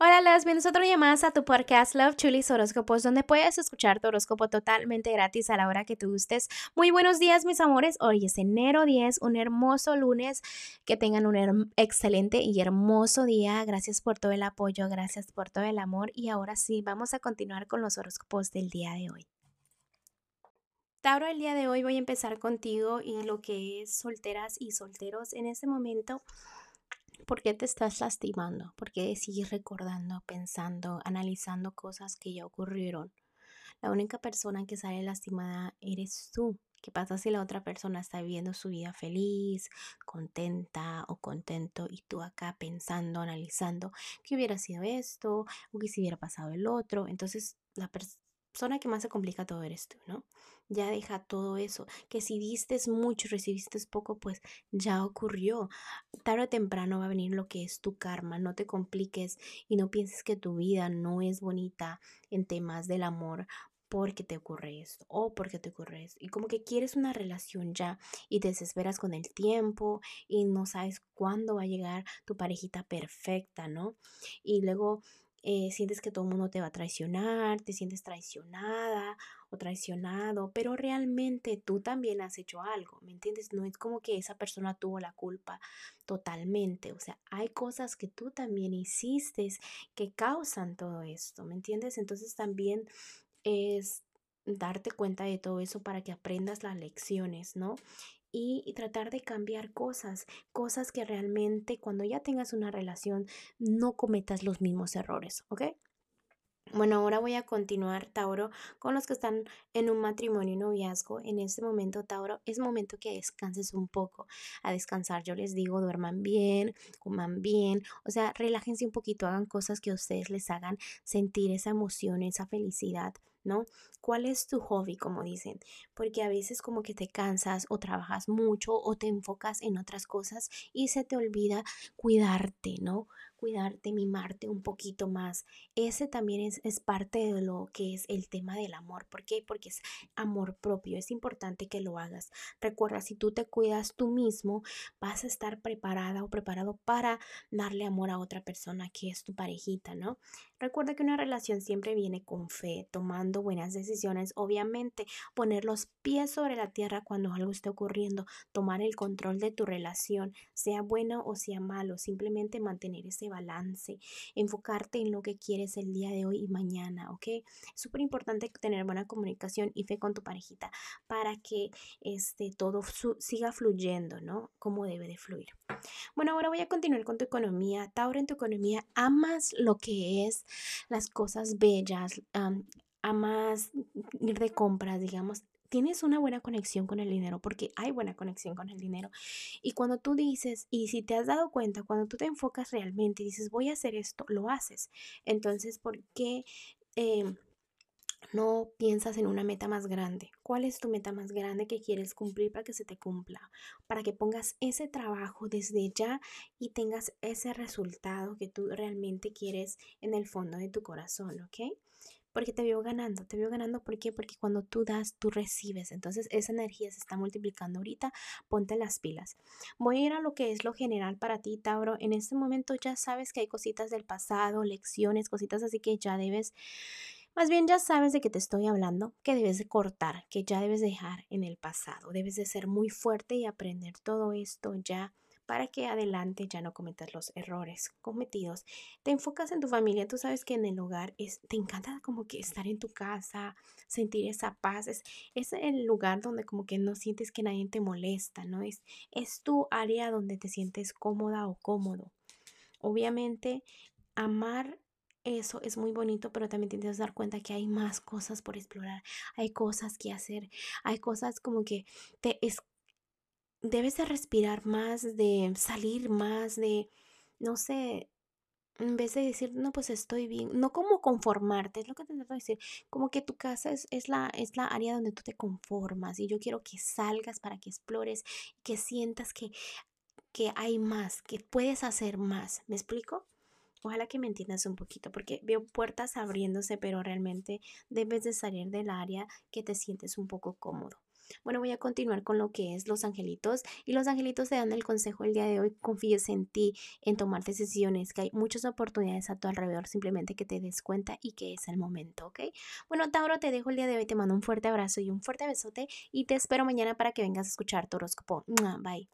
Hola, las bienvenidos otro día más a tu podcast Love Chulis Horóscopos, donde puedes escuchar tu horóscopo totalmente gratis a la hora que tú gustes. Muy buenos días, mis amores. Hoy es enero 10, un hermoso lunes. Que tengan un excelente y hermoso día. Gracias por todo el apoyo, gracias por todo el amor. Y ahora sí, vamos a continuar con los horóscopos del día de hoy. Tauro, el día de hoy voy a empezar contigo y lo que es solteras y solteros en este momento. ¿Por qué te estás lastimando? ¿Por qué sigues recordando, pensando, analizando cosas que ya ocurrieron? La única persona que sale lastimada eres tú. ¿Qué pasa si la otra persona está viviendo su vida feliz, contenta o contento y tú acá pensando, analizando qué hubiera sido esto o qué si hubiera pasado el otro? Entonces la persona que más se complica todo eres tú, ¿no? ya deja todo eso. Que si diste mucho recibiste poco, pues ya ocurrió. Tarde o temprano va a venir lo que es tu karma. No te compliques y no pienses que tu vida no es bonita en temas del amor porque te ocurre esto o porque te ocurre esto. Y como que quieres una relación ya y te desesperas con el tiempo y no sabes cuándo va a llegar tu parejita perfecta, ¿no? Y luego eh, sientes que todo el mundo te va a traicionar, te sientes traicionada o traicionado, pero realmente tú también has hecho algo, ¿me entiendes? No es como que esa persona tuvo la culpa totalmente, o sea, hay cosas que tú también hiciste que causan todo esto, ¿me entiendes? Entonces también es darte cuenta de todo eso para que aprendas las lecciones, ¿no? Y, tratar de cambiar cosas, cosas que realmente cuando ya tengas una relación no cometas los mismos errores, ¿ok? Bueno, ahora voy a continuar, Tauro, con los que están en un matrimonio y noviazgo. En este momento, Tauro, es momento que descanses un poco. A descansar, yo les digo, duerman bien, coman bien, o sea, relájense un poquito, hagan cosas que a ustedes les hagan sentir esa emoción, esa felicidad. ¿Cuál es tu hobby, como dicen? Porque a veces como que te cansas o trabajas mucho o te enfocas en otras cosas y se te olvida cuidarte, ¿no? Cuidarte, mimarte un poquito más. Ese también es, es, parte de lo que es el tema del amor. ¿Por qué? Porque es amor propio. Es importante que lo hagas. Recuerda, si tú te cuidas tú mismo, vas a estar preparada o preparado para darle amor a otra persona que es tu parejita, ¿no? Recuerda que una relación siempre viene con fe, tomando buenas decisiones, obviamente poner los pies sobre la tierra cuando algo esté ocurriendo, tomar el control de tu relación, sea bueno o sea malo, simplemente mantener ese balance, enfocarte en lo que quieres el día de hoy y mañana, ¿ok? Es súper importante tener buena comunicación y fe con tu parejita para que este, todo siga fluyendo, ¿no? Como debe de fluir. Bueno, ahora voy a continuar con tu economía. Tauro, en tu economía, amas lo que es las cosas bellas, amas ir de compras, digamos, tienes una buena conexión con el dinero, porque hay buena conexión con el dinero. Y cuando tú dices, y si te has dado cuenta, cuando tú te enfocas realmente y dices, voy a hacer esto, lo haces. Entonces, ¿por qué em, no piensas en una meta más grande? ¿Cuál es tu meta más grande que quieres cumplir para que se te cumpla? Para que pongas ese trabajo desde ya y tengas ese resultado que tú realmente quieres en el fondo de tu corazón, ¿ok? Porque te veo ganando, te veo ganando, ¿por qué? Porque cuando tú das, tú recibes, entonces esa energía se está multiplicando ahorita, ponte las pilas. Voy a ir a lo que es lo general para ti, Tauro, en este momento ya sabes que hay cositas del pasado, lecciones, cositas así que ya debes... Más bien ya sabes de qué te estoy hablando, que debes de cortar, que ya debes dejar en el pasado, debes de ser muy fuerte y aprender todo esto ya para que adelante ya no cometas los errores cometidos. Te enfocas en tu familia, tú sabes que en el hogar es, te encanta como que estar en tu casa, sentir esa paz, es, es el lugar donde como que no sientes que nadie te molesta, ¿no? Es, es tu área donde te sientes cómoda o cómodo. Obviamente, amar eso es muy bonito, pero también tienes que dar cuenta que hay más cosas por explorar, hay cosas que hacer, hay cosas como que te es, debes de respirar más, de salir más, de, no sé, en vez de decir, no, pues estoy bien, no como conformarte, es lo que te trato de decir, como que tu casa es, es, la, es la área donde tú te conformas y yo quiero que salgas para que explores, que sientas que, que hay más, que puedes hacer más, ¿me explico? Ojalá que me entiendas un poquito, porque veo puertas abriéndose, pero realmente debes de salir del área que te sientes un poco cómodo. Bueno, voy a continuar con lo que es los angelitos y los angelitos te dan el consejo el día de hoy, confíes en ti, en tomar decisiones, que hay muchas oportunidades a tu alrededor, simplemente que te des cuenta y que es el momento, ¿ok? Bueno, Tauro, te dejo el día de hoy, te mando un fuerte abrazo y un fuerte besote y te espero mañana para que vengas a escuchar tu horóscopo. Bye.